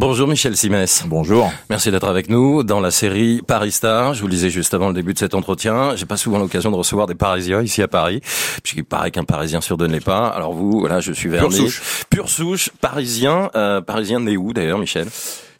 Bonjour Michel Simès. Bonjour. Merci d'être avec nous dans la série Paris Star. Je vous le disais juste avant le début de cet entretien, j'ai pas souvent l'occasion de recevoir des Parisiens ici à Paris, puisqu'il paraît qu'un Parisien sur deux ne l'est pas. Alors vous, voilà, je suis vernis. Pure souche. Pure souche, parisien. Euh, parisien né où d'ailleurs, Michel?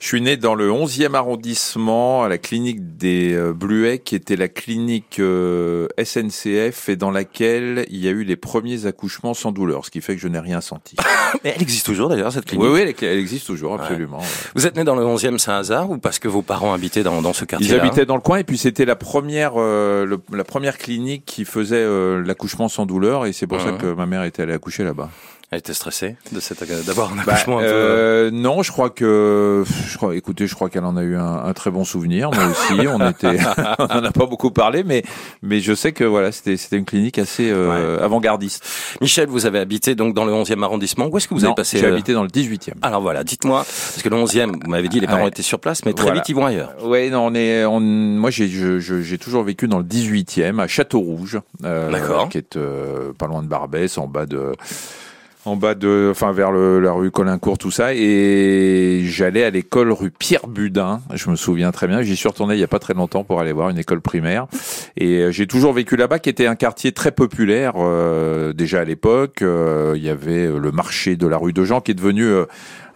Je suis né dans le 11e arrondissement, à la clinique des euh, Bluets, qui était la clinique euh, SNCF et dans laquelle il y a eu les premiers accouchements sans douleur, ce qui fait que je n'ai rien senti. Mais elle existe toujours d'ailleurs cette clinique? oui, oui, elle, existe toujours, absolument. ouais. Vous êtes né dans le 11e, c'est un hasard ou parce que vos parents habitaient dans, dans ce quartier Ils habitaient dans le coin et puis c'était la première, euh, le- la première clinique qui faisait euh, l'accouchement sans douleur et c'est pour ça que ma mère était allée accoucher là-bas. Elle était stressée de cette d'avoir un Bah, accouchement un peu. euh, non, je crois que, je crois, écoutez, je crois qu'elle en a eu un, un très bon souvenir. Moi aussi, on était, on en a pas beaucoup parlé, mais mais je sais que voilà, c'était c'était une clinique assez euh, avant-gardiste. Michel, vous avez habité donc dans le 11e arrondissement. Où est-ce que vous Non, avez passé J'ai euh, habité dans le 18e. Alors voilà, dites-moi, parce que le 11e, vous m'avez dit les parents Ouais. étaient sur place, mais très Voilà. vite ils vont ailleurs. Ouais, non, on est, on, moi j'ai, j'ai toujours vécu dans le 18e à Château Rouge, euh, D'accord. qui est euh, pas loin de Barbès, en bas de, en bas de, enfin vers le, la rue Colincourt, tout ça, et j'allais à l'école rue Pierre Budin. Je me souviens très bien. J'y suis retourné il y a pas très longtemps pour aller voir une école primaire, et euh, j'ai toujours vécu là-bas, qui était un quartier très populaire euh, déjà à l'époque. Euh, Il y avait euh, le marché de la rue de Jean, qui est devenu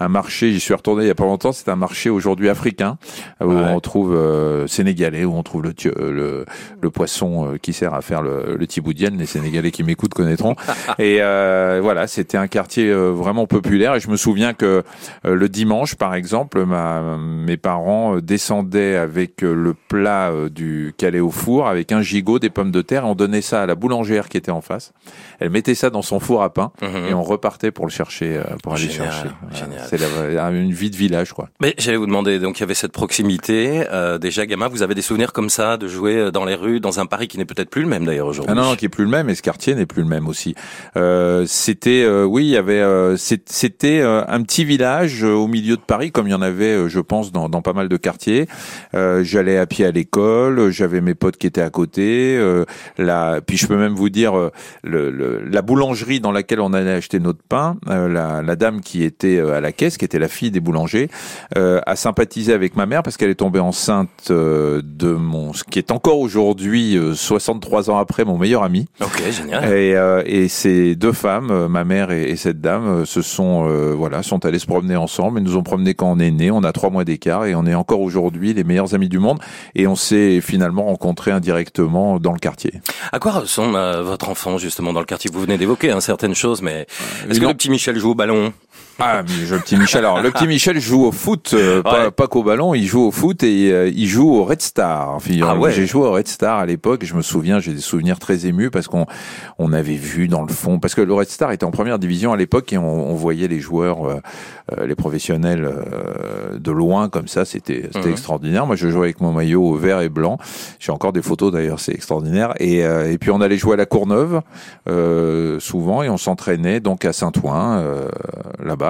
un marché, j'y suis retourné il y a pas longtemps, c'est un marché aujourd'hui africain où Ouais. on trouve euh, sénégalais, où on trouve le, euh, le, le poisson euh, qui sert à faire le, le tiboudienne. Les sénégalais qui m'écoutent connaîtront. Et euh, voilà, c'était un quartier euh, vraiment populaire. Et je me souviens que euh, le dimanche, par exemple, ma, mes parents descendaient avec le plat du calais au four, avec un gigot, des pommes de terre. Et on donnait ça à la boulangère qui était en face. Elle mettait ça dans son four à pain Mhm. et on repartait pour le chercher, pour aller Génial, chercher. génial. C'est une vie de village, quoi. Mais j'allais vous demander, donc il y avait cette proximité. Euh, déjà, gamin, vous avez des souvenirs comme ça de jouer euh, dans les rues, dans un Paris qui n'est peut-être plus le même d'ailleurs aujourd'hui? Ah non, non, qui est plus le même, et ce quartier n'est plus le même aussi. Euh, c'était, euh, oui, il y avait, euh, c'était euh, un petit village au milieu de Paris, comme il y en avait, je pense, dans, dans pas mal de quartiers. Euh, J'allais à pied à l'école, j'avais mes potes qui étaient à côté. Euh, la, puis je peux même vous dire, le, le- la boulangerie dans laquelle on allait acheter notre pain, euh, la, la dame qui était à la caisse, qui était la fille des boulangers, euh, a sympathisé avec ma mère parce qu'elle est tombée enceinte euh, de mon, ce qui est encore aujourd'hui, euh, 63 ans après, mon meilleur ami. Ok, génial. Et, euh, et ces deux femmes, euh, ma mère et, et cette dame, euh, se sont euh, voilà, sont allées se promener ensemble. Elles nous ont promené quand on est né. On a trois mois d'écart et on est encore aujourd'hui les meilleurs amis du monde. Et on s'est finalement rencontrés indirectement dans le quartier. À quoi ressemble euh, votre enfant justement dans le quartier? Vous venez d'évoquer hein, certaines choses, mais est-ce que le petit Michel joue au ballon? Ah, mais le petit Michel. Alors, le petit Michel joue au foot, euh, pas, Ouais. pas qu'au ballon. Il joue au foot et euh, il joue au Red Star. Figurez-vous. Ah ouais. J'ai joué au Red Star à l'époque. et Je me souviens, j'ai des souvenirs très émus parce qu'on on avait vu dans le fond, parce que le Red Star était en première division à l'époque et on, on voyait les joueurs, euh, euh, les professionnels euh, de loin comme ça. C'était c'était Mhm. extraordinaire. Moi, je jouais avec mon maillot vert et blanc. J'ai encore des photos d'ailleurs. C'est extraordinaire. Et, euh, et puis on allait jouer à la Courneuve euh, souvent et on s'entraînait donc à Saint-Ouen euh,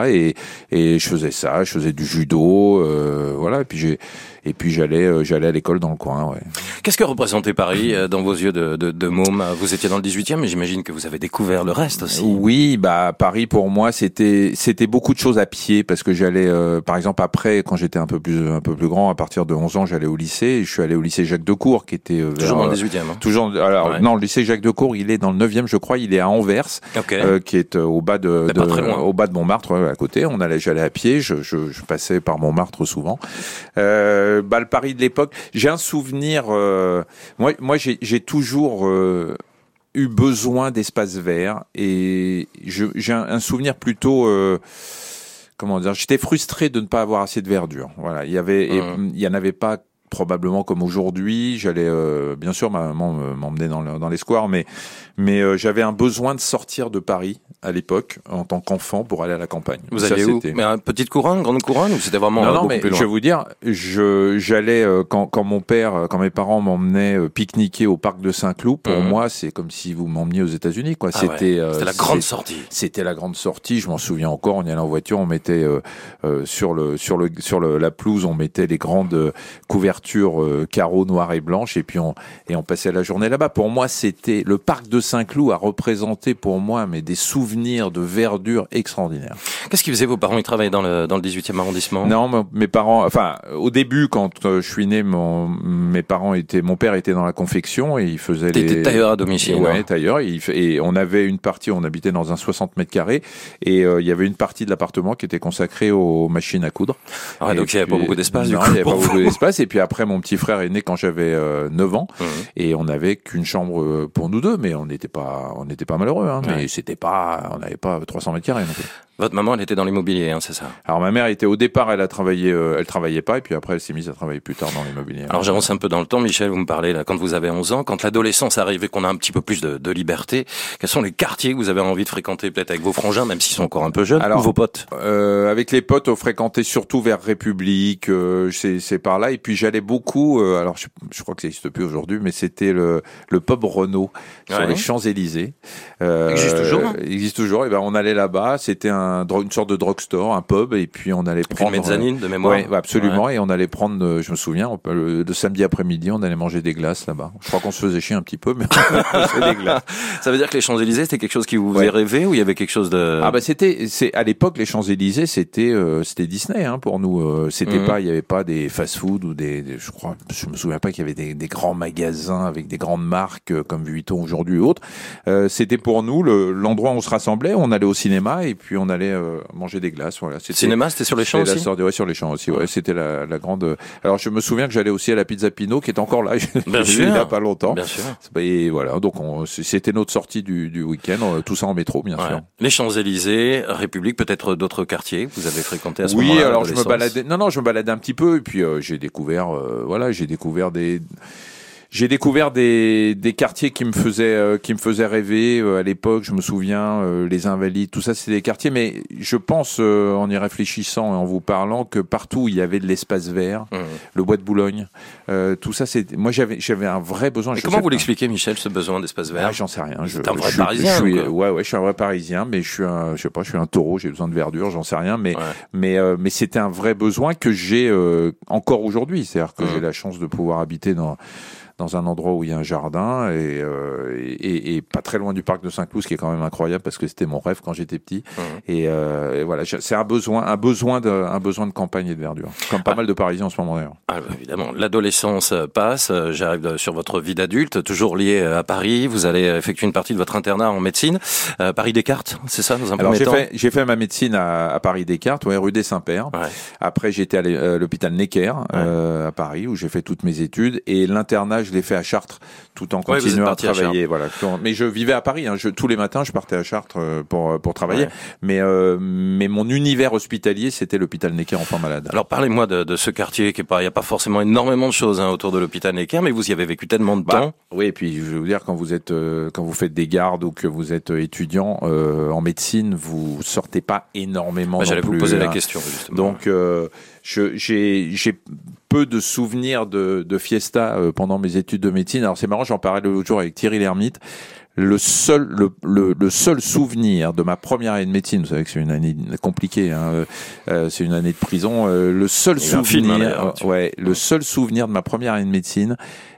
et je faisais ça, je faisais du judo, euh, voilà. Et puis j'ai et puis j'allais euh, j'allais à l'école dans le coin. Ouais. Qu'est-ce que représentait Paris euh, dans vos yeux de, de, de môme? Vous étiez dans le 18e, mais j'imagine que vous avez découvert le reste aussi. Oui, bah Paris pour moi c'était c'était beaucoup de choses à pied parce que j'allais euh, par exemple après quand j'étais un peu plus un peu plus grand à partir de 11 ans j'allais au lycée je suis allé au lycée Jacques Decour qui était euh, vers, Toujours dans le euh, 18e. hein. toujours alors Ouais. non le lycée Jacques Decour il est dans le 9e je crois il est à Anvers Ok. euh, qui est au bas de, de- au bas de Montmartre ouais, à côté on allait j'allais à pied je, je, je passais par Montmartre souvent euh, bah le Paris de l'époque. J'ai un souvenir euh, moi moi j'ai toujours euh, eu besoin d'espace vert et j'ai un, un souvenir plutôt euh, comment dire j'étais frustré de ne pas avoir assez de verdure. Voilà il y avait il y en avait pas probablement comme aujourd'hui. J'allais euh, bien sûr ma maman me- m'emmenait dans, le- dans les squares mais mais euh, j'avais un besoin de sortir de Paris à l'époque en tant qu'enfant pour aller à la campagne Vous Ça, alliez où Mais une petite couronne, grande couronne, ou c'était vraiment non, non, mais plus je vais vous dire, je j'allais euh, quand quand mon père, euh, quand mes parents m'emmenaient euh, pique-niquer au parc de Saint-Cloud. Pour Mhm. moi, c'est comme si vous m'emmeniez aux États-Unis, quoi. Ah ouais, c'était euh, la grande sortie. C'était la grande sortie. Je m'en souviens encore. On y allait en voiture, on mettait sur le sur le sur le, la pelouse, on mettait les grandes couvertures carreaux noires et blanches, et puis on et on passait la journée là-bas. Pour moi, c'était le parc de Saint-Cloud a représenté pour moi mais des souvenirs de verdure extraordinaires. Qu'est-ce qui faisait vos parents Ils travaillaient dans le, dans le 18e arrondissement? Non, mes parents, enfin, au début, quand euh, je suis né, mon, mes parents étaient, mon père était dans la confection et il faisait les... tailleur à domicile. Ouais, tailleur. Et, et, on avait une partie, on habitait dans un 60 mètres carrés et euh, il y avait une partie de l'appartement qui était consacrée aux machines à coudre. Ah, donc il n'y avait pas beaucoup d'espace. Non, il n'y avait pas beaucoup d'espace. Et puis après, mon petit frère est né quand j'avais 9 ans mmh. et on n'avait qu'une chambre pour nous deux, mais on n'était pas, on n'était pas malheureux. Hein, Mais c'était pas, on n'avait pas 300 mètres carrés non plus. Votre maman, elle était dans l'immobilier, hein, c'est ça Alors ma mère était au départ, elle a travaillé, euh, elle travaillait pas, et puis après elle s'est mise à travailler plus tard dans l'immobilier. Alors j'avance un peu dans le temps, Michel, vous me parlez là quand vous avez 11 ans, quand l'adolescence arrive et qu'on a un petit peu plus de, de, liberté, quels sont les quartiers que vous avez envie de fréquenter, peut-être avec vos frangins, même s'ils sont encore un peu jeunes, Alors, ou vos potes euh, Avec les potes, on fréquentait surtout vers République, euh, c'est par là, et puis j'allais beaucoup. Euh, alors je, je, crois que ça n'existe plus aujourd'hui, mais c'était le, le pub Renault sur Ouais. les Champs Élysées. existe toujours, hein Existe toujours. Et ben on allait là-bas. C'était un une sorte de drugstore, un pub, et puis on allait prendre. une mezzanine de mémoire ouais, absolument. Et on allait prendre, euh, je me souviens, on le, le samedi après-midi, on allait manger des glaces là-bas. Je crois qu'on se faisait chier un petit peu, mais on faisait des glaces. Ça veut dire que les Champs-Élysées, c'était quelque chose qui vous faisait Ouais. rêver ou il y avait quelque chose de... Ah bah c'était c'est à l'époque les Champs Élysées c'était euh, c'était Disney hein, pour nous euh, c'était Mhm. pas il y avait pas des fast-food ou des, des- je crois je me souviens pas qu'il y avait des, des grands magasins avec des grandes marques euh, comme Vuitton aujourd'hui ou autres Euh, c'était pour nous le- l'endroit où on se rassemblait on allait au cinéma et puis on allait euh, manger des glaces voilà c'était Cinéma, c'était sur les champs la aussi de- ouais, sur les champs aussi ouais c'était la, la grande alors je me souviens que j'allais aussi à la Pizza Pino qui est encore là Bien vu il y a sûr. pas longtemps Bien sûr. et voilà donc on- c'était notre sortie du, du week-end euh, tout ça en métro bien Ouais. sûr Les Champs-Élysées, République, peut-être d'autres quartiers que vous avez fréquentés à ce oui, moment-là alors je me baladais. Non, non, je me baladais un petit peu et puis euh, j'ai découvert, euh, voilà, j'ai découvert des. J'ai découvert des, des quartiers qui me faisaient euh, qui me faisaient rêver euh, à l'époque. Je me souviens euh, les Invalides, tout ça, c'est des quartiers. Mais je pense, euh, en y réfléchissant et en vous parlant, que partout il y avait de l'espace vert, Mmh. le bois de Boulogne, euh, tout ça, c'est. Moi, j'avais j'avais un vrai besoin. Et comment vous l'expliquez, Michel, ce besoin d'espace vert? Ah, J'en sais rien. Je, un vrai je suis- Parisien, Je suis, ouais, ouais, je suis un vrai Parisien, mais je suis un, je sais pas, je suis un taureau. J'ai besoin de verdure, j'en sais rien, mais Ouais. mais euh, mais c'était un vrai besoin que j'ai euh, encore aujourd'hui. C'est-à-dire que Mhm. j'ai la chance de pouvoir habiter dans dans un endroit où il y a un jardin et, euh, et, pas très loin du parc de Saint-Cloud, ce qui est quand même incroyable parce que c'était mon rêve quand j'étais petit. Et, euh, et voilà, c'est un besoin, un besoin de, un besoin de campagne et de verdure, comme pas Ah. mal de Parisiens en ce moment d'ailleurs. Ah, bah, évidemment, l'adolescence euh, passe, j'arrive sur votre vie d'adulte, toujours lié euh, à Paris, vous allez effectuer une partie de votre internat en médecine, Euh, Paris Descartes, c'est ça dans un Alors j'ai fait, j'ai fait ma médecine à, à Paris Descartes, ouais, rue des Saints-Pères. Ouais. Après, j'étais à l'hôpital Necker à Paris où j'ai fait toutes mes études et l'internat, je l'ai fait à Chartres tout en Ouais, continuant à travailler. voilà. Mais je vivais à Paris. Hein. Je, tous les matins, je partais à Chartres euh, pour pour travailler. Ouais. Mais euh, mais mon univers hospitalier, c'était l'hôpital Necker enfant malade. Alors parlez-moi de, de ce quartier qui est pas, il n'y a pas forcément énormément de choses hein, autour de l'hôpital Necker, mais vous y avez vécu tellement de Bah, temps. Oui, et puis je vais vous dire quand vous êtes euh, quand vous faites des gardes ou que vous êtes euh, étudiant euh, en médecine, vous sortez pas énormément. Bah, J'allais vous poser la hein. question justement. Donc, euh, j'ai peu de souvenirs de, de fiesta euh, pendant mes études de médecine. Alors c'est marrant, j'en parlais l'autre jour avec Thierry Lhermitte. Le seul, le, le, le seul souvenir de ma première année de médecine, vous savez que c'est une année compliquée, hein, euh, euh, c'est une année de prison. euh, le seul souvenir, film, hein, là-dessus. ouais, le seul souvenir de ma première année de médecine,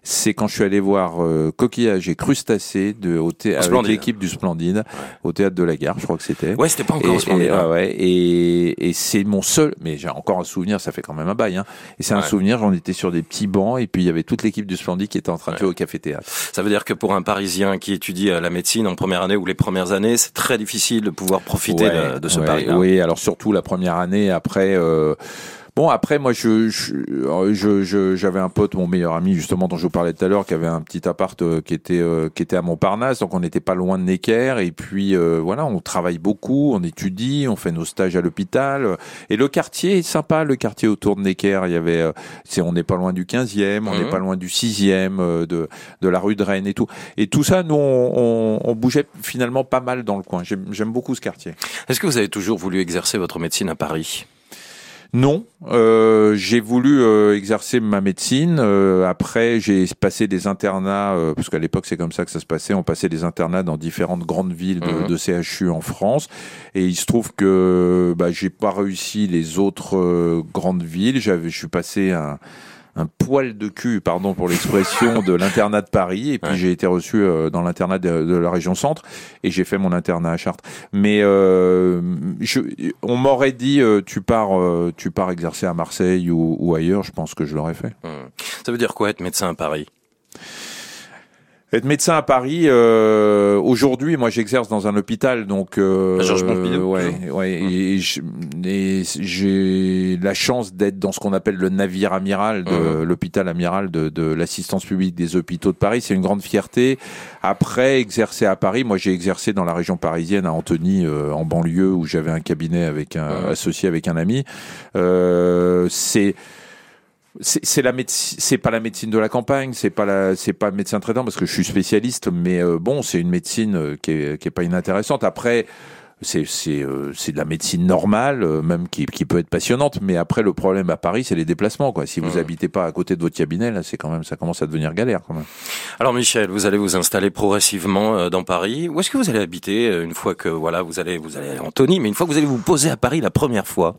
c'est quand je suis allé voir euh, coquillages et crustacés de au thé- avec Splendide. l'équipe du Splendide au théâtre de la Gare, je crois que c'était. Ouais, c'était pas encore Et, splendide. et, hein. ouais, ouais, et, et c'est mon seul, mais j'ai encore un souvenir, ça fait quand même un bail, hein. Et c'est un souvenir, j'en étais sur des petits bancs, et puis il y avait toute l'équipe du Splendid qui était en train de jouer au café-théâtre. Ça veut dire que pour un Parisien qui étudie euh, la médecine en première année ou les premières années, c'est très difficile de pouvoir profiter de, de ce Paris-là. Oui, alors surtout la première année, après... Euh, Bon après moi je je- je je- j'avais un pote mon meilleur ami justement dont je vous parlais tout à l'heure qui avait un petit appart euh, qui était euh, qui était à Montparnasse. Donc on n'était pas loin de Necker. Et puis euh, voilà on travaille beaucoup on étudie on fait nos stages à l'hôpital. Et le quartier est sympa le quartier autour de Necker. Il y avait euh, c'est on n'est pas loin du 15e on n'est pas loin du 6e euh, de de la rue de Rennes et tout. Et tout ça nous on, on, on bougeait finalement pas mal dans le coin. J'aime j'aime beaucoup ce quartier. Est-ce que vous avez toujours voulu exercer votre médecine à Paris? Non, euh, j'ai voulu euh, exercer ma médecine. euh, après, j'ai passé des internats, euh, parce qu'à l'époque c'est comme ça que ça se passait. On passait des internats dans différentes grandes villes de, Mhm. de CHU en France. Et il se trouve que bah, j'ai pas réussi les autres euh, grandes villes. J'avais, je suis passé un un poil de cul, pardon pour l'expression, de l'internat de Paris. Et puis j'ai été reçu euh, dans l'internat de, la région centre et j'ai fait mon internat à Chartres. Mais euh, je, on m'aurait dit euh, tu pars, tu pars exercer à Marseille ou, ou ailleurs. Je pense que je l'aurais fait. Mmh. Ça veut dire quoi être médecin à Paris? Être médecin à Paris, euh, aujourd'hui, moi j'exerce dans un hôpital, donc euh, ouais, ouais, et j'ai la chance d'être dans ce qu'on appelle le navire amiral de mmh. l'hôpital amiral de, de l'assistance publique des hôpitaux de Paris. C'est une grande fierté. Après, exercer à Paris, moi j'ai exercé dans la région parisienne à Antony, euh, en banlieue, où j'avais un cabinet avec un mmh. associé avec un ami. Euh, c'est c'est la c'est pas la médecine de la campagne, c'est pas la, c'est pas médecin traitant parce que je suis spécialiste, mais euh, bon, c'est une médecine euh, qui est, qui est pas inintéressante. Après, c'est c'est euh, c'est de la médecine normale, même qui, qui peut être passionnante, mais après le problème à Paris, c'est les déplacements quoi. Si vous mmh. habitez pas à côté de votre cabinet, là, c'est quand même ça commence à devenir galère quand même. Alors Michel, vous allez vous installer progressivement dans Paris. Où est-ce que vous allez habiter une fois que voilà vous allez vous allez à Antony, mais une fois que vous allez vous poser à Paris la première fois?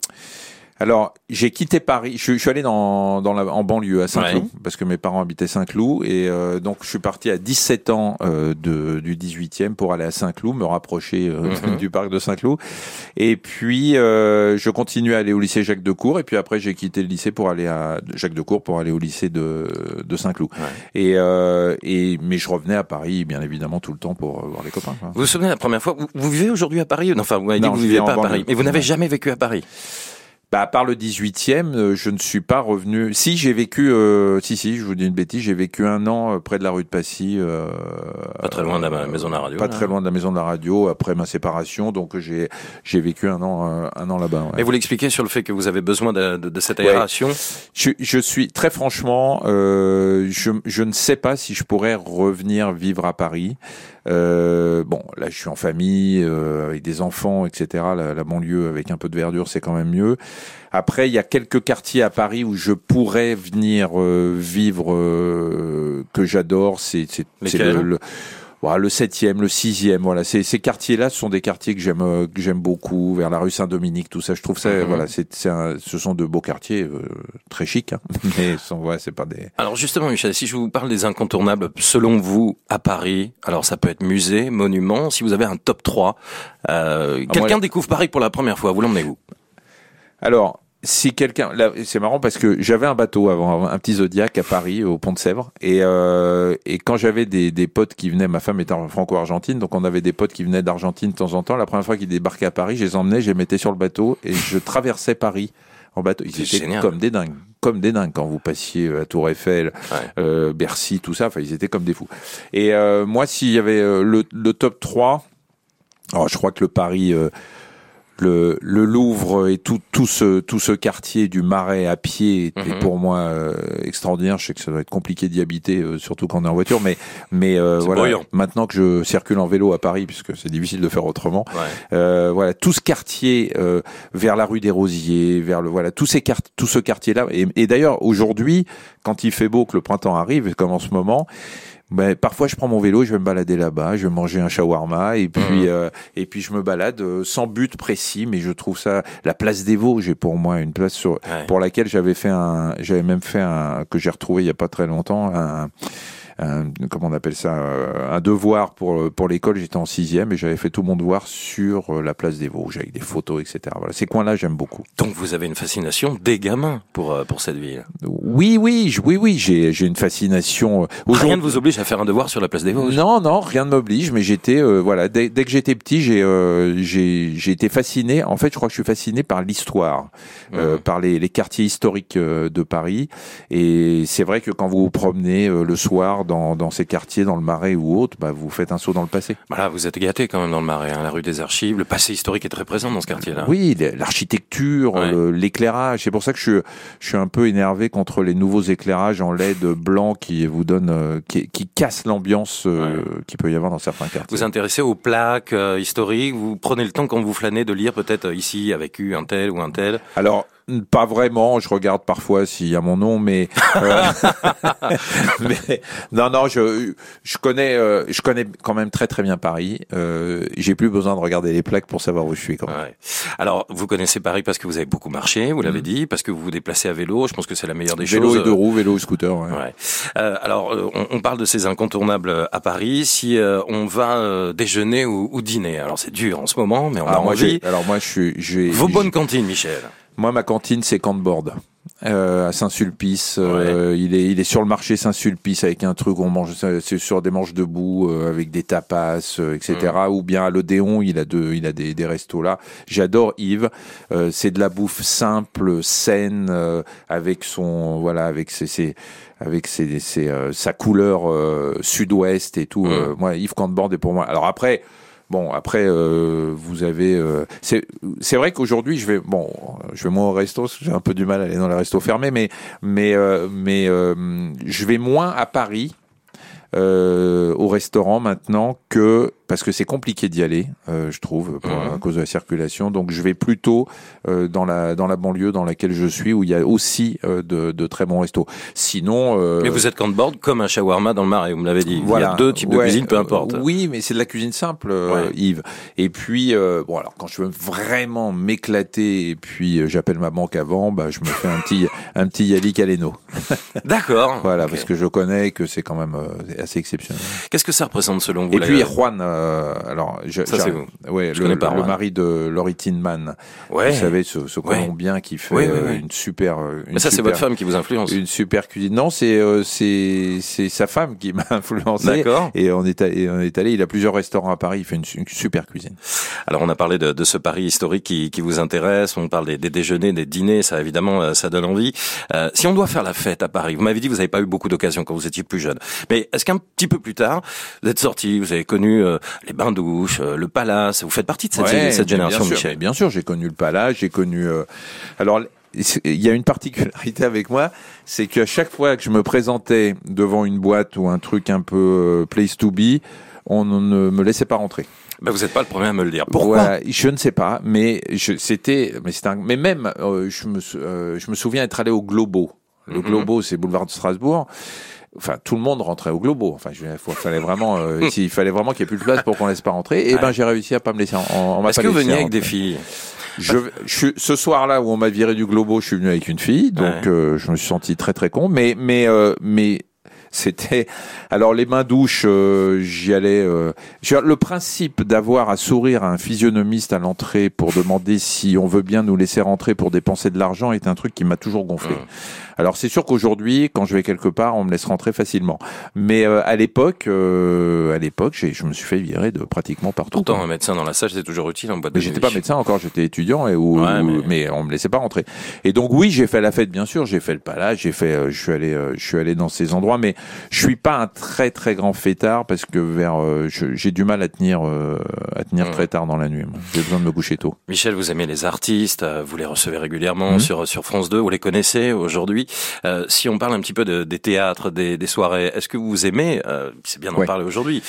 Alors, j'ai quitté Paris. Je, suis allé dans, dans la, en banlieue à Saint-Cloud parce que mes parents habitaient Saint-Cloud et euh, donc je suis parti à 17 ans euh, de, du 18e pour aller à Saint-Cloud, me rapprocher euh, mhm. du parc de Saint-Cloud. Et puis je continue à aller au lycée Jacques Decour et puis après j'ai quitté le lycée pour aller à Jacques Decour pour aller au lycée de, de Saint-Cloud. Et, et mais je revenais à Paris bien évidemment tout le temps pour voir les copains. Vous vous souvenez la première fois? Vous, vivez aujourd'hui à Paris? Enfin, vous m'avez dit que vous vivez pas à Paris, mais vous n'avez jamais vécu à Paris? Bah, à part le 18e, euh, je ne suis pas revenu. Si j'ai vécu, euh, si si, je vous dis une bêtise, j'ai vécu un an euh, près de la rue de Passy. Euh, pas très loin de la maison de la radio. Pas très loin de la maison de la radio après ma séparation, donc j'ai j'ai vécu un an un an là-bas. Ouais. Et vous l'expliquez sur le fait que vous avez besoin de, de, de cette aération. Je, je, suis très franchement, je je ne sais pas si je pourrais revenir vivre à Paris. Euh, bon, là, je suis en famille, euh, avec des enfants, etc. La, la, banlieue avec un peu de verdure, c'est quand même mieux. Après, il y a quelques quartiers à Paris où je pourrais venir euh, vivre euh, que j'adore. C'est le, le voilà, le septième, le sixième, voilà, ces, ces quartiers-là ce sont des quartiers que j'aime euh, que j'aime beaucoup, vers la rue Saint-Dominique, tout ça. Je trouve ça, mhm. voilà, c'est, ce sont de beaux quartiers, euh, très chics, hein, mais sont, ouais, c'est pas des. Alors justement, Michel, si je vous parle des incontournables, selon vous, à Paris, alors ça peut être musée, monument. Si vous avez un top 3, euh, ah, quelqu'un découvre Paris pour la première fois, vous l'emmenez où Alors, si quelqu'un, c'est marrant parce que j'avais un bateau avant, un petit Zodiac à Paris, au Pont de Sèvres, et, euh, et quand j'avais des, des potes qui venaient, ma femme était franco-argentine, donc on avait des potes qui venaient d'Argentine de temps en temps. La première fois qu'ils débarquaient à Paris, je les emmenais, je les mettais sur le bateau et je traversais Paris en bateau. Ils étaient comme des dingues, comme des dingues quand vous passiez à Tour Eiffel, euh, Bercy, tout ça. Enfin, ils étaient comme des fous. Et euh, moi, s'il y avait euh, le, le, top 3, alors je crois que le Paris euh, le, le, Louvre et tout, tout, ce, tout ce quartier du Marais à pied était mhm. pour moi euh, extraordinaire. Je sais que ça doit être compliqué d'y habiter, euh, surtout quand on est en voiture, mais, mais euh, voilà. Maintenant que je circule en vélo à Paris, puisque c'est difficile de faire autrement, voilà, tout ce quartier vers la rue des Rosiers, vers le voilà, tous ces tout ce quartier-là. Et, et d'ailleurs aujourd'hui, quand il fait beau, que le printemps arrive, comme en ce moment, ben, parfois je prends mon vélo, je vais me balader là-bas, je vais manger un shawarma et puis mhm. euh, et puis je me balade euh, sans but précis, mais je trouve ça la place des Vosges est pour moi une place sur, pour laquelle j'avais fait un, j'avais même fait un que j'ai retrouvé il y a pas très longtemps un un, comment on appelle ça, euh, un devoir pour pour l'école. J'étais en sixième et j'avais fait tout mon devoir sur euh, la place des Vosges avec des photos, etc. Voilà, ces coins-là, j'aime beaucoup. Donc vous avez une fascination des gamins pour euh, pour cette ville? Oui, oui, oui, oui, j'ai j'ai une fascination. Rien ne vous oblige à faire un devoir sur la place des Vosges? Non, non, rien ne m'oblige, mais j'étais voilà, dès, dès, que j'étais petit, j'ai j'ai j'ai été fasciné. En fait, je crois que je suis fasciné par l'histoire, mmh. par les les quartiers historiques de Paris. Et c'est vrai que quand vous vous promenez le soir dans, dans ces quartiers, dans le Marais ou autre, bah, vous faites un saut dans le passé. Voilà, vous êtes gâté quand même dans le Marais, hein, la rue des Archives. Le passé historique est très présent dans ce quartier-là. Oui, l'architecture, l'éclairage. C'est pour ça que je, je suis un peu énervé contre les nouveaux éclairages en LED blanc qui vous donnent, euh, qui, qui cassent l'ambiance euh, qui peut y avoir dans certains quartiers. Vous vous intéressez aux plaques euh, historiques? Vous prenez le temps quand vous flânez de lire peut-être ici a vécu un tel ou un tel? Alors Pas vraiment. Je regarde parfois s'il y a mon nom, mais, euh, mais non, non. Je je connais euh, je connais quand même très très bien Paris. Euh, J'ai plus besoin de regarder les plaques pour savoir où je suis. Quand même. Ouais. Alors, vous connaissez Paris parce que vous avez beaucoup marché, vous l'avez dit, parce que vous vous déplacez à vélo. Je pense que c'est la meilleure des Vélo choses. et deux roues, vélo et scooter. Ouais. Ouais. Euh, alors, euh, on, on parle de ces incontournables à Paris. Si euh, on va euh, déjeuner ou, ou dîner, alors c'est dur en ce moment, mais on a Alors moi, envie. alors moi, je suis. Vos bonnes cantines, Michel. Moi, ma cantine, c'est Canteboard. Euh, à Saint-Sulpice, euh, il est il est sur le marché Saint-Sulpice avec un truc on mange c'est sur des manches debout euh, avec des tapas euh, etc Mm. ou bien à l'Odéon il a deux il a des, des restos là j'adore Yves Euh, c'est de la bouffe simple saine euh, avec son voilà avec ses, ses avec ses, ses, euh, sa couleur euh, sud-ouest et tout Mm. Euh, moi Yves Canteboard est pour moi alors après Bon, après, euh, vous avez. euh, c'est vrai qu'aujourd'hui, je vais. Bon, je vais moins au resto. J'ai un peu du mal à aller dans les restos fermés, mais mais euh, mais euh, je vais moins à Paris au restaurant maintenant que parce que c'est compliqué d'y aller, euh, je trouve, pour, Mhm. à cause de la circulation. Donc, je vais plutôt euh, dans la dans la banlieue dans laquelle je suis, où il y a aussi euh, de, de très bons restos. Sinon, euh, Mais vous êtes canteboard comme un shawarma dans le marais, vous me l'avez dit. voilà. Il y a deux types de cuisine, peu euh, importe. oui, mais c'est de la cuisine simple, euh, Ouais. Yves. Et puis, euh, bon, alors quand je veux vraiment m'éclater et puis euh, j'appelle ma banque avant, bah, je me fais un petit, un petit Yali Caleno. D'accord. Voilà, parce que je connais que c'est quand même euh, assez exceptionnel. Qu'est-ce que ça représente selon vous Et puis Juan, euh, alors, je, Ça, c'est Ouais, Je le, connais pas, le mari de Laurie Tinman. Ouais. Vous savez, ce, ce Ouais. Colombien qui fait euh, oui. une super, euh, une Mais ça, c'est votre femme qui vous influence. une super cuisine. Non, c'est euh, c'est c'est sa femme qui m'a influencé. D'accord. Et on est on est allé. Il a plusieurs restaurants à Paris. Il fait une, su- une super cuisine. Alors on a parlé de, de ce Paris historique qui, qui vous intéresse, on parle des, des déjeuners, des dîners, ça évidemment euh, ça donne envie. Euh, si on doit faire la fête à Paris, vous m'avez dit que vous n'avez pas eu beaucoup d'occasions quand vous étiez plus jeune, mais est-ce qu'un petit peu plus tard, vous êtes sorti, vous avez connu euh, les bains douches, euh, le palace, vous faites partie de cette, Ouais, cette mais génération, bien sûr, Michel Bien sûr, j'ai connu le Palace, j'ai connu. euh, Alors, il y a une particularité avec moi, c'est qu'à chaque fois que je me présentais devant une boîte ou un truc un peu euh, place to be, on ne me laissait pas rentrer. ben, Vous n'êtes pas le premier à me le dire. Pourquoi? Je ne sais pas, mais c'était, mais c'était, un- mais même, euh, je me, euh, je me souviens être allé au Globo. Le Mhm. Globo, c'est boulevard de Strasbourg. Enfin, tout le monde rentrait au Globo. Enfin, je, il fallait vraiment, euh, s'il fallait vraiment qu'il n'y ait plus de place pour qu'on laisse pas rentrer. Et Ouais. ben, j'ai réussi à pas me laisser. en- on m'a Est-ce que vous veniez avec des filles Je, je suis- ce soir-là où on m'a viré du Globo, je suis venu avec une fille, donc Ouais. euh, je me suis senti très très con. Mais mais euh, mais c'était alors les mains douches, euh, j'y allais. euh, le principe d'avoir à sourire à un physionomiste à l'entrée pour demander si on veut bien nous laisser rentrer pour dépenser de l'argent est un truc qui m'a toujours gonflé. Mmh. Alors c'est sûr qu'aujourd'hui, quand je vais quelque part, on me laisse rentrer facilement. Mais euh, à l'époque, euh, à l'époque, j'ai- je me suis fait virer de pratiquement partout. Pourtant, un médecin dans la salle, c'est toujours utile en boîte Mais de j'étais pas médecin encore, j'étais étudiant et où, Ouais, mais- mais... on me laissait pas rentrer. Et donc oui, j'ai fait la fête bien sûr, j'ai fait le palace, j'ai fait, euh, je suis allé, euh, je suis allé dans ces endroits, mais je suis pas un très très grand fêtard parce que vers, euh, j'ai du mal à tenir, euh, à tenir Mmh. très tard dans la nuit. J'ai besoin de me coucher tôt. Michel, vous aimez les artistes, euh, vous les recevez régulièrement Mhm. sur sur France 2, vous les connaissez aujourd'hui. Euh, si on parle un petit peu de, des théâtres, des, des soirées, est-ce que vous aimez, c'est bien d'en Ouais. parler aujourd'hui,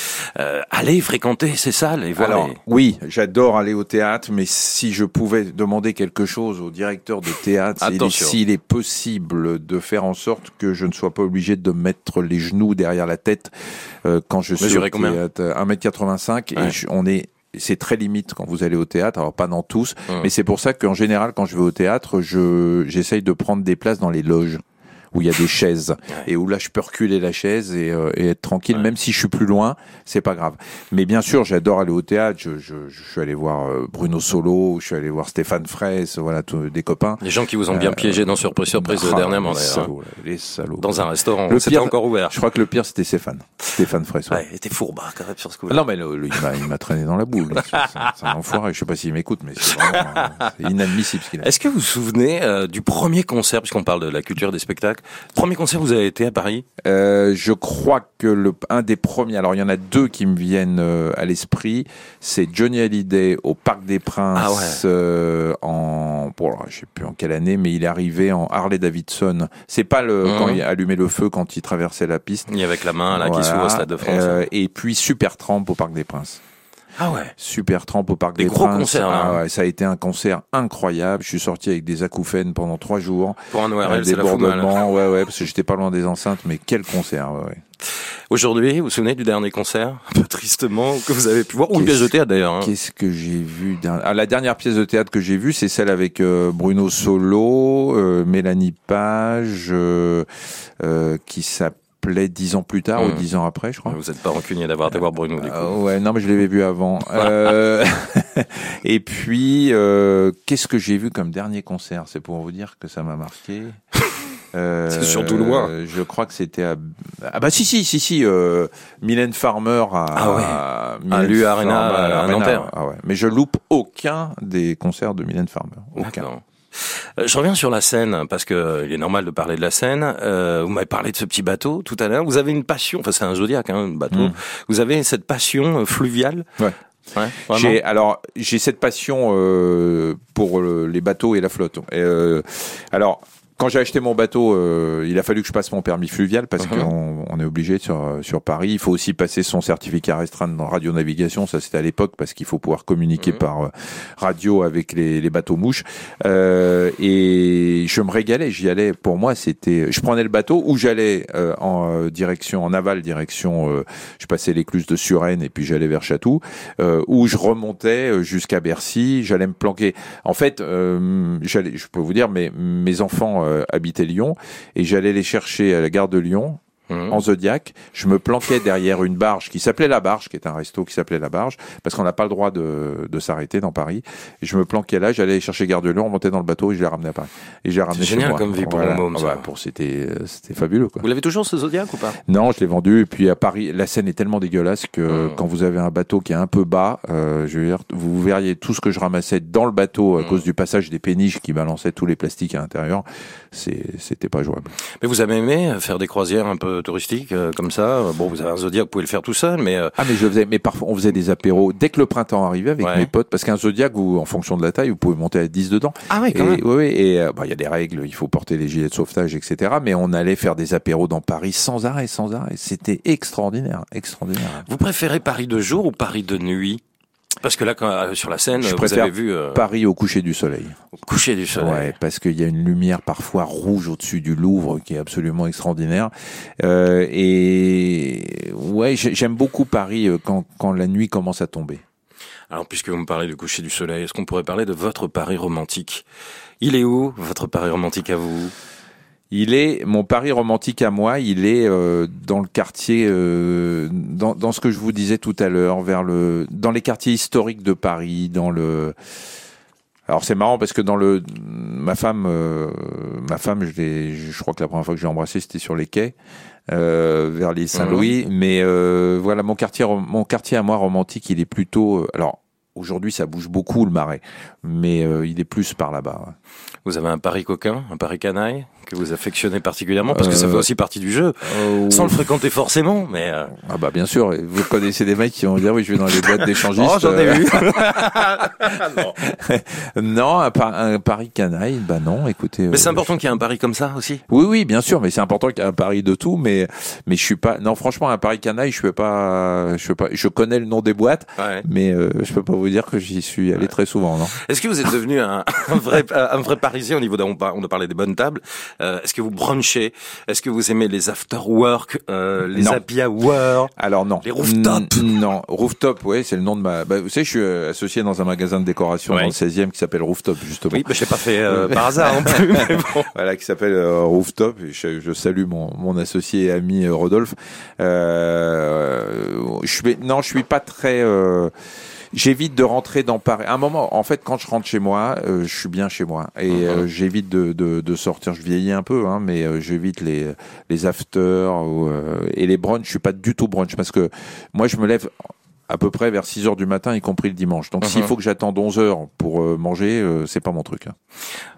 aller fréquenter ces salles et voir Alors les... oui, j'adore aller au théâtre, mais si je pouvais demander quelque chose au directeur de théâtre, s'il est, Attention. s'il est possible de faire en sorte que je ne sois pas obligé de mettre les genoux derrière la tête euh, quand je suis au théâtre, 1m85 Ouais. et je- on est c'est très limite quand vous allez au théâtre, alors pas dans tous, mais c'est pour ça qu'en général quand je vais au théâtre, je j'essaye de prendre des places dans les loges où il y a des chaises et où là je peux reculer la chaise et, euh, et être tranquille, Ouais. même si je suis plus loin, c'est pas grave. Mais bien sûr, j'adore aller au théâtre. Je, je, je suis allé voir euh, Bruno Solo, je suis allé voir Stéphane Fraisse, voilà, tous des copains. Les gens qui vous ont bien Euh, piégé dans Surprise Surprise Ah, dernièrement les hein. salauds, là, les salauds. Dans un restaurant, Le c'était pire- encore ouvert. Je crois que le pire c'était Stéphane, Stéphane Fraisse. ouais. Ouais, il était fourbard quand même sur ce coup. Ah Non mais le- le- il m'a- traîné dans la boule. C'est un enfoiré. Je sais pas s'il m'écoute, mais euh, c'est inadmissible ce qu'il a. Est-ce que vous vous souvenez euh, du premier concert, puisqu'on parle de la culture des spectacles, premier concert vous avez été à Paris Euh, je crois que le, un des premiers, alors il y en a deux qui me viennent euh, à l'esprit, c'est Johnny Hallyday au Parc des Princes Ah ouais. euh, en, bon, alors, je sais plus en quelle année, mais il est arrivé en Harley Davidson. C'est pas le Mhm. quand il a allumé le feu quand il traversait la piste. Il y avec la main là qui s'ouvre au Stade de France. Euh, et puis Supertramp au Parc des Princes. Ah ouais. Super trempe au Parc des, des, gros Princes. concerts. Ah hein. ouais, ça a été un concert incroyable. Je suis sorti avec des acouphènes pendant trois jours. Pour un Avec c'est la ouais, ouais, parce que j'étais pas loin des enceintes, mais quel concert, ouais, ouais. Aujourd'hui, vous vous souvenez du dernier concert, un peu tristement, que vous avez pu voir, ou une pièce de théâtre d'ailleurs. hein. Qu'est-ce que j'ai vu ah, La dernière pièce de théâtre que j'ai vue, c'est celle avec euh, Bruno Solo, euh, Mélanie Page, euh, euh, qui s'appelait Dix ans plus tard ou Mhm. dix ans après, je crois. Vous n'êtes pas rancunier d'avoir été voir Bruno, du coup. Euh, ouais, non, mais je l'avais vu avant. Euh, et puis, euh, qu'est-ce que j'ai vu comme dernier concert? C'est pour vous dire que ça m'a marqué. Euh, C'est surtout loin. Je crois que c'était à... Ah bah si, si, si, si. Euh, Mylène Farmer à... Ah ouais. à Arena, Farmer à Nanterre. Ah ouais. Mais je loupe aucun des concerts de Mylène Farmer. Aucun. Euh, Je reviens sur la scène parce que euh, il est normal de parler de la scène. Euh, vous m'avez parlé de ce petit bateau tout à l'heure. Vous avez une passion, enfin c'est un zodiaque, hein, un bateau. Mm. Vous avez cette passion euh, fluviale? Ouais. J'ai alors j'ai cette passion euh, pour les bateaux et la flotte. Et, euh, alors quand j'ai acheté mon bateau, euh, il a fallu que je passe mon permis fluvial parce Mhm. qu'on on est obligé sur sur Paris. Il faut aussi passer son certificat restreint dans radionavigation. Ça c'était à l'époque parce qu'il faut pouvoir communiquer Mhm. par euh, radio avec les, les bateaux mouches. Euh, et je me régalais. J'y allais. Pour moi, c'était. Je prenais le bateau où j'allais euh, en euh, direction en aval, direction. euh, je passais l'écluse de Suresnes et puis j'allais vers Chatou euh, où je remontais euh, jusqu'à Bercy, j'allais me planquer. En fait, euh, j'allais, je peux vous dire, mais mes enfants euh, habitaient Lyon. Et j'allais les chercher à la gare de Lyon Mhm. en Zodiac. Je me planquais derrière une barge qui s'appelait la Barge, qui est un resto qui s'appelait la Barge, parce qu'on n'a pas le droit de, de s'arrêter dans Paris. Et je me planquais là, j'allais chercher gare de Lyon, on montait dans le bateau et je les ramenais à Paris. Et les ramenais C'est chez génial moi. comme vie pour un môme, Ah bah, pour c'était, euh, c'était fabuleux quoi. Vous l'avez toujours ce zodiaque ou pas? Non, je l'ai vendu. Et puis à Paris, la Seine est tellement dégueulasse que Mm. quand vous avez un bateau qui est un peu bas, euh, je veux dire, vous verriez tout ce que je ramassais dans le bateau à Mm. cause du passage des péniches qui balançaient tous les plastiques à l'intérieur. C'était pas jouable. Mais vous avez aimé faire des croisières un peu touristiques euh, comme ça Bon, vous avez un zodiaque, vous pouvez le faire tout seul, mais euh, Ah mais je faisais, mais parfois on faisait des apéros dès que le printemps arrivait avec Ouais. mes potes, parce qu'un zodiaque, vous, en fonction de la taille, vous pouvez monter à 10 dedans. ah ouais, Et, oui, oui, et euh, bah, il y a des règles, il faut porter les gilets de sauvetage, etc. Mais on allait faire des apéros dans Paris sans arrêt, sans arrêt. C'était extraordinaire, extraordinaire. Vous préférez Paris de jour ou Paris de nuit? Parce que là, quand, euh, sur la scène, Je vous préfère avez vu euh, Paris au coucher du soleil. au coucher du soleil. Ouais, parce qu'il y a une lumière parfois rouge au-dessus du Louvre qui est absolument extraordinaire. Euh, et ouais, j'ai- j'aime beaucoup Paris euh, quand, quand la nuit commence à tomber. Alors, puisque vous me parlez du coucher du soleil, est-ce qu'on pourrait parler de votre Paris romantique? Il est où, votre Paris romantique à vous? Il est mon Paris romantique à moi. Il est euh, dans le quartier, euh, dans, dans ce que je vous disais tout à l'heure, vers le, dans les quartiers historiques de Paris, dans le. Alors c'est marrant parce que dans le ma femme euh, ma femme je l'ai je crois que la première fois que j'ai embrassé c'était sur les quais euh, vers l'île Saint-Louis mais euh, voilà mon quartier mon quartier à moi romantique il est plutôt euh, alors aujourd'hui ça bouge beaucoup le marais mais euh, il est plus par là-bas. ouais. Vous avez un Paris coquin, un Paris canaille que vous affectionnez particulièrement parce que ça Euh, fait aussi partie du jeu, sans le fréquenter forcément, mais euh, Ah bah bien sûr, vous connaissez des mecs qui vont dire oui je vais dans les boîtes d'échangistes. oh j'en ai euh, vu. non, un, par- un Paris canaille, bah non, écoutez. mais c'est euh, important qu'il y ait un Paris comme ça aussi. Oui, oui, bien sûr, mais c'est important qu'il y ait un Paris de tout, mais mais je suis pas. Non, franchement, un Paris canaille, je peux pas. Je peux pas. Je connais le nom des boîtes, Ouais. mais euh, je peux pas vous dire que j'y suis allé très souvent, non. Est-ce que vous êtes devenu un, un vrai un vrai Parisien au niveau d'un on, a parlé des bonnes tables. Euh, Est-ce que vous brunchez Est-ce que vous aimez les after work, euh, les Non. happy hour? Alors non. Les rooftops. N- Non, rooftop, ouais, c'est le nom de ma. Bah, vous savez, je suis euh, associé dans un magasin de décoration Ouais. dans le 16e qui s'appelle Rooftop justement. Oui, bah, je l'ai pas fait euh, par hasard non plus. Mais bon. voilà, qui s'appelle euh, Rooftop. Et Je, je salue mon, mon associé et ami euh, Rodolphe. Euh, je suis, non, je suis pas très. J'évite de rentrer dans Paris. À un moment, en fait, quand je rentre chez moi, euh, je suis bien chez moi et Mhm. euh, j'évite de, de, de sortir. Je vieillis un peu, hein, mais euh, j'évite les les afters ou, euh, et les brunchs. Je suis pas du tout brunch parce que moi, je me lève à peu près vers 6 heures du matin, y compris le dimanche. Donc, s'il Mhm. faut que j'attende 11 heures pour euh, manger, euh, c'est pas mon truc. hein.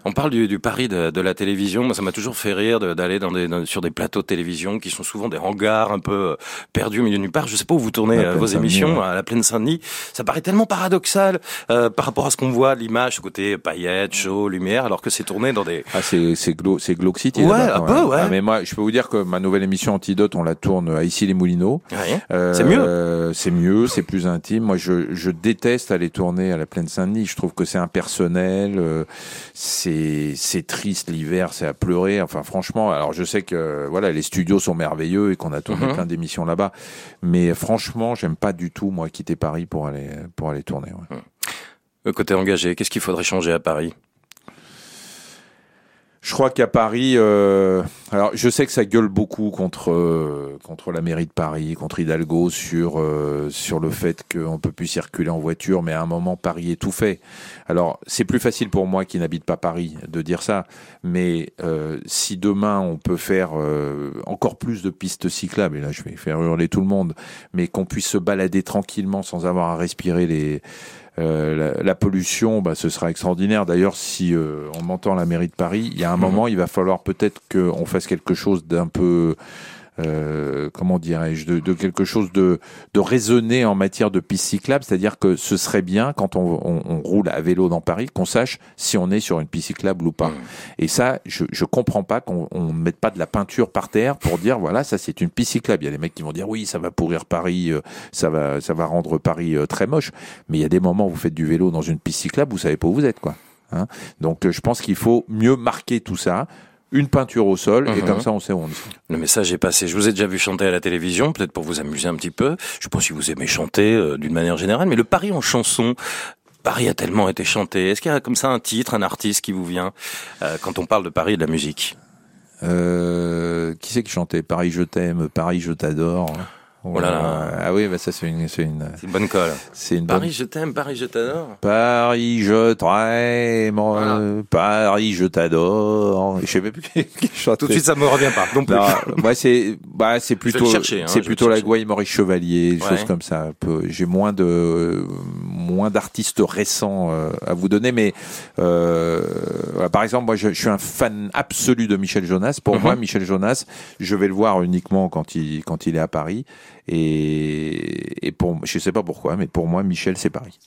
On parle du, du Paris de, de la télévision. Moi, ça m'a toujours fait rire de- d'aller dans des, dans- sur des plateaux de télévision qui sont souvent des hangars un peu euh, perdus au milieu de nulle part. Je sais pas où vous tournez euh, vos émissions ouais. à la plaine Saint-Denis. Ça paraît tellement paradoxal euh, par rapport à ce qu'on voit, l'image, ce côté paillettes, chaud, lumière, alors que c'est tourné dans des. Ah, c'est c'est Glo, c'est Glauque City. Ouais, un peu, ouais. Ah, mais moi, je peux vous dire que ma nouvelle émission Antidote, on la tourne à Issy les Moulineaux. Ouais. C'est mieux. C'est mieux, c'est plus intime. Moi, je, je, déteste aller tourner à la Plaine Saint-Denis. Je trouve que c'est impersonnel, euh, c'est c'est triste l'hiver, c'est à pleurer. Enfin, franchement, alors je sais que voilà, les studios sont merveilleux et qu'on a tourné mhm. plein d'émissions là-bas, mais franchement, j'aime pas du tout moi quitter Paris pour aller pour aller tourner. Ouais. Le côté engagé, qu'est-ce qu'il faudrait changer à Paris? Je crois qu'à Paris, euh, alors je sais que ça gueule beaucoup contre euh, contre la mairie de Paris, contre Hidalgo sur euh, sur le fait qu'on peut plus circuler en voiture, mais à un moment Paris est tout fait. Alors c'est plus facile pour moi qui n'habite pas Paris de dire ça, mais si demain on peut faire encore plus de pistes cyclables, et là je vais faire hurler tout le monde, mais qu'on puisse se balader tranquillement sans avoir à respirer les euh, la, pollution, bah, ce sera extraordinaire. D'ailleurs, si euh, on m'entend la mairie de Paris, il y a un mhm. moment, il va falloir peut-être qu'on fasse quelque chose d'un peu euh, comment dirais-je, de, de, quelque chose de, de raisonné en matière de piste cyclable, c'est-à-dire que ce serait bien quand on, on, on roule à vélo dans Paris qu'on sache si on est sur une piste cyclable ou pas. Mmh. Et ça, je, je comprends pas qu'on ne mette pas de la peinture par terre pour dire voilà ça c'est une piste cyclable. Il y a des mecs qui vont dire oui ça va pourrir Paris, euh, ça va ça va rendre Paris euh, très moche. Mais il y a des moments où vous faites du vélo dans une piste cyclable, vous savez pas où vous êtes quoi. Hein Donc je pense qu'il faut mieux marquer tout ça une peinture au sol, et comme mhm. ça on sait où on est. Le message est passé. Je vous ai déjà vu chanter à la télévision, peut-être pour vous amuser un petit peu. Je sais pas si vous aimez chanter euh, d'une manière générale, mais le Paris en chanson, Paris a tellement été chanté. Est-ce qu'il y a comme ça un titre, un artiste qui vous vient euh, quand on parle de Paris et de la musique? Euh, Qui c'est qui chantait? Paris je t'aime, Paris je t'adore Oh ah oui, bah ça c'est une, c'est une, une bonne colle. C'est une Paris, je t'aime, Paris, je t'adore. Paris, je t'aime, Paris, je t'adore. Je sais même plus qui chante. Tout de suite, ça me revient pas. Non plus. moi, c'est, bah, c'est plutôt, hein, c'est plutôt la Gouaille Maurice Chevalier, des choses comme ça. J'ai moins de, moins d'artistes récents euh, à vous donner, mais euh, par exemple, moi, je, je, suis un fan absolu de Michel Jonas. Pour mhm. moi, Michel Jonas, je vais le voir uniquement quand il, quand il est à Paris. Et, et pour, je sais pas pourquoi, mais pour moi, Michel, c'est Paris.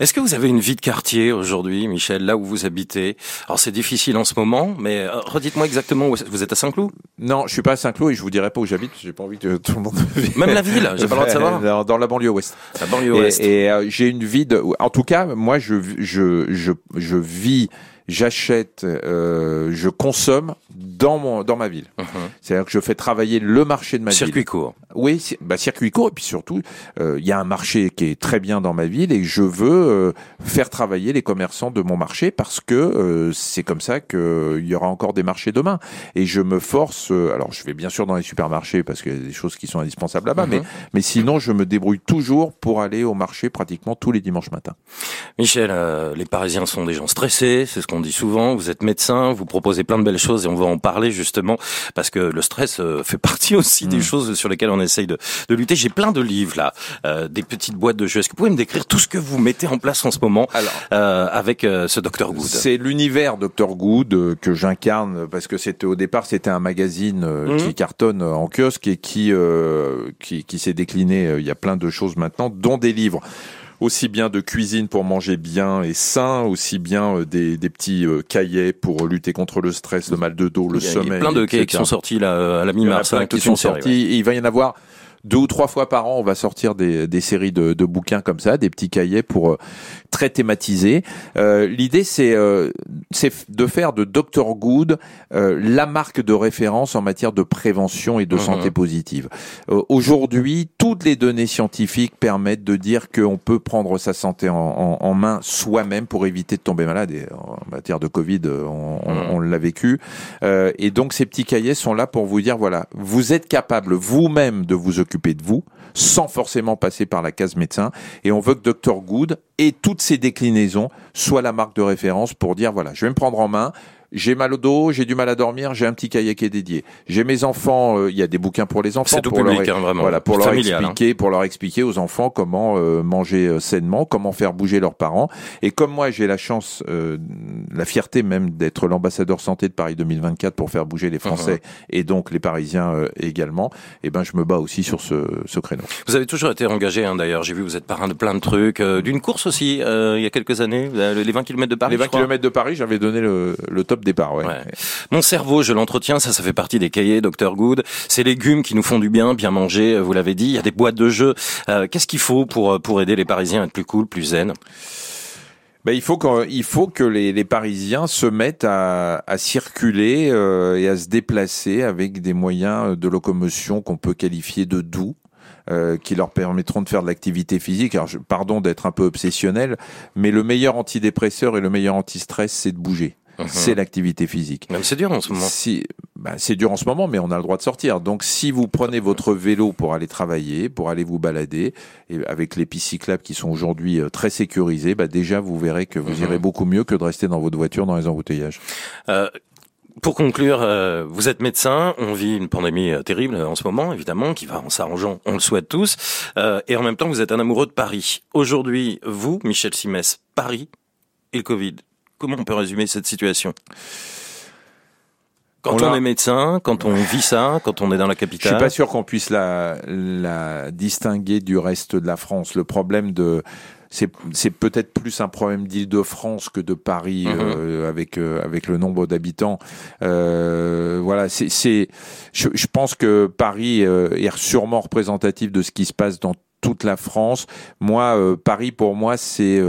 Est-ce que vous avez une vie de quartier aujourd'hui, Michel, là où vous habitez? Alors c'est difficile en ce moment, mais euh, redites-moi exactement où vous êtes à Saint-Cloud? Non, je suis pas à Saint-Cloud et je vous dirai pas où j'habite. J'ai pas envie que tout le monde. Même la ville, j'ai pas le droit de savoir. Dans, la banlieue ouest. La banlieue ouest. Et, euh, j'ai une vie de. En tout cas, moi, je je je je vis j'achète, euh, je consomme dans mon dans ma ville. Mhm. C'est-à-dire que je fais travailler le marché de ma ville. Circuit court. Oui, bah circuit court et puis surtout euh, il y a un marché qui est très bien dans ma ville et je veux euh, faire travailler les commerçants de mon marché parce que euh, c'est comme ça que il y aura encore des marchés demain et je me force alors je vais bien sûr dans les supermarchés parce qu'il y a des choses qui sont indispensables là-bas mais mhm. mais sinon je me débrouille toujours pour aller au marché pratiquement tous les dimanches matins. Michel, les Parisiens sont des gens stressés, c'est ce qu'on dit souvent, vous êtes médecin, vous proposez plein de belles choses et on va en parler justement parce que le stress euh, fait partie aussi des mm. choses sur lesquelles on essaye de, de lutter. J'ai plein de livres là, euh, des petites boîtes de jeux. Est-ce que vous pouvez me décrire tout ce que vous mettez en place en ce moment euh, avec euh, ce Dr Good? C'est l'univers Dr Good que j'incarne parce que c'était au départ c'était un magazine mm. qui cartonne en kiosque et qui qui, qui s'est décliné. Il y a plein de choses maintenant, dont des livres aussi bien de cuisine pour manger bien et sain, aussi bien euh, des, des petits euh, cahiers pour lutter contre le stress, le mal de dos, le sommeil. Il y a plein de cahiers qui sont sortis là à la mi-mars. Qui sont sortis. Il va y en avoir deux ou trois fois par an, on va sortir des, des séries de, de, bouquins comme ça, des petits cahiers pour euh, très thématiser. Euh, L'idée, c'est euh, de faire de Dr Good euh, la marque de référence en matière de prévention et de mhm. santé positive. Euh, aujourd'hui, toutes les données scientifiques permettent de dire qu'on peut prendre sa santé en, en, en main soi-même pour éviter de tomber malade. Et en matière de Covid, on, on, mhm. on l'a vécu. et donc, ces petits cahiers sont là pour vous dire voilà, vous êtes capable vous-même de vous occuper de vous sans forcément passer par la case médecin. Et on veut que Dr Good et toutes ses déclinaisons soient la marque de référence pour dire voilà, je vais me prendre en main, j'ai mal au dos, j'ai du mal à dormir, j'ai un petit cahier qui est dédié. J'ai mes enfants, euh, il y a des bouquins pour les enfants. C'est pour public, leur, hein, vraiment. Voilà, pour leur hein. expliquer, pour leur expliquer aux enfants comment euh, manger euh, sainement, comment faire bouger leurs parents. Et comme moi, j'ai la chance, la fierté même d'être l'ambassadeur santé de Paris 2024 pour faire bouger les Français uh-huh. et donc les Parisiens également. Et eh ben, je me bats aussi sur ce, ce créneau. Vous avez toujours été engagé, hein, d'ailleurs. J'ai vu, vous êtes parrain de plein de trucs, d'une course aussi, il y a quelques années, les 20 km de Paris. Les 20 km de Paris, j'avais donné le, le top top départ. Ouais. Mon cerveau, je l'entretiens, ça, ça fait partie des cahiers, Dr Good. Ces légumes qui nous font du bien, bien manger, vous l'avez dit. Il y a des boîtes de jeux. Qu'est-ce qu'il faut pour pour aider les Parisiens à être plus cool, plus zen? Ben, il faut qu'il faut que les, les, Parisiens se mettent à, à circuler euh, et à se déplacer avec des moyens de locomotion qu'on peut qualifier de doux. Euh, qui leur permettront de faire de l'activité physique. Alors, je, pardon d'être un peu obsessionnel, mais le meilleur antidépresseur et le meilleur antistress, c'est de bouger. Mhm. C'est l'activité physique. Même c'est dur en ce moment. Si, ben, c'est dur en ce moment, mais on a le droit de sortir. Donc, si vous prenez votre vélo pour aller travailler, pour aller vous balader, et avec les pistes cyclables qui sont aujourd'hui euh, très sécurisées, ben, déjà vous verrez que vous mhm. irez beaucoup mieux que de rester dans votre voiture dans les embouteillages. Euh, pour conclure, euh, vous êtes médecin, on vit une pandémie euh, terrible en ce moment, évidemment, qui va en s'arrangeant, on le souhaite tous, euh, et en même temps, vous êtes un amoureux de Paris. Aujourd'hui, vous, Michel Simès, Paris et le Covid, comment on peut résumer cette situation? Quand on, est médecin, quand on vit ça, quand on est dans la capitale. Je suis pas sûr qu'on puisse la, la distinguer du reste de la France. Le problème de c'est peut-être plus un problème d'Île-de-France que de Paris mhm. euh, avec euh, avec le nombre d'habitants. Euh, voilà, c'est je, je, pense que Paris est sûrement représentatif de ce qui se passe dans toute la France. Moi, Paris pour moi, c'est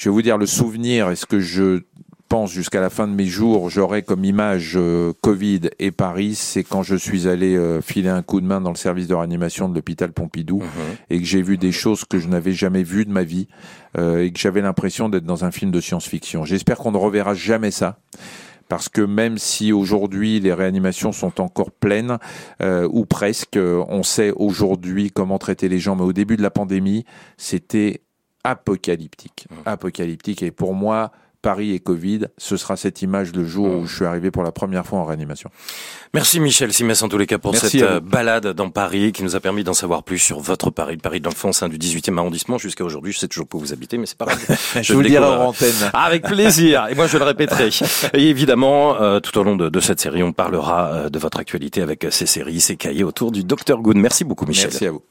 je vais vous dire le souvenir. Est-ce que je pense jusqu'à la fin de mes jours, j'aurai comme image euh, Covid et Paris, c'est quand je suis allé euh, filer un coup de main dans le service de réanimation de l'hôpital Pompidou mhm. et que j'ai vu des choses que je n'avais jamais vues de ma vie euh, et que j'avais l'impression d'être dans un film de science-fiction. J'espère qu'on ne reverra jamais ça parce que même si aujourd'hui les réanimations sont encore pleines ou presque, on sait aujourd'hui comment traiter les gens, mais au début de la pandémie, c'était apocalyptique, mhm. apocalyptique. Et pour moi, Paris et Covid, ce sera cette image le jour où je suis arrivé pour la première fois en réanimation. Merci Michel Simès en tous les cas pour cette euh, balade dans Paris qui nous a permis d'en savoir plus sur votre Paris, le Paris de l'enfance hein, du 18e arrondissement jusqu'à aujourd'hui. Je sais toujours pas où vous habitez, mais c'est pas grave. je, vous le dirai en antenne. Avec plaisir. Et moi je le répéterai. Et évidemment, euh, tout au long de, de, cette série, on parlera euh, de votre actualité avec ces séries, ces cahiers autour du Dr Good. Merci beaucoup Michel. Merci à vous.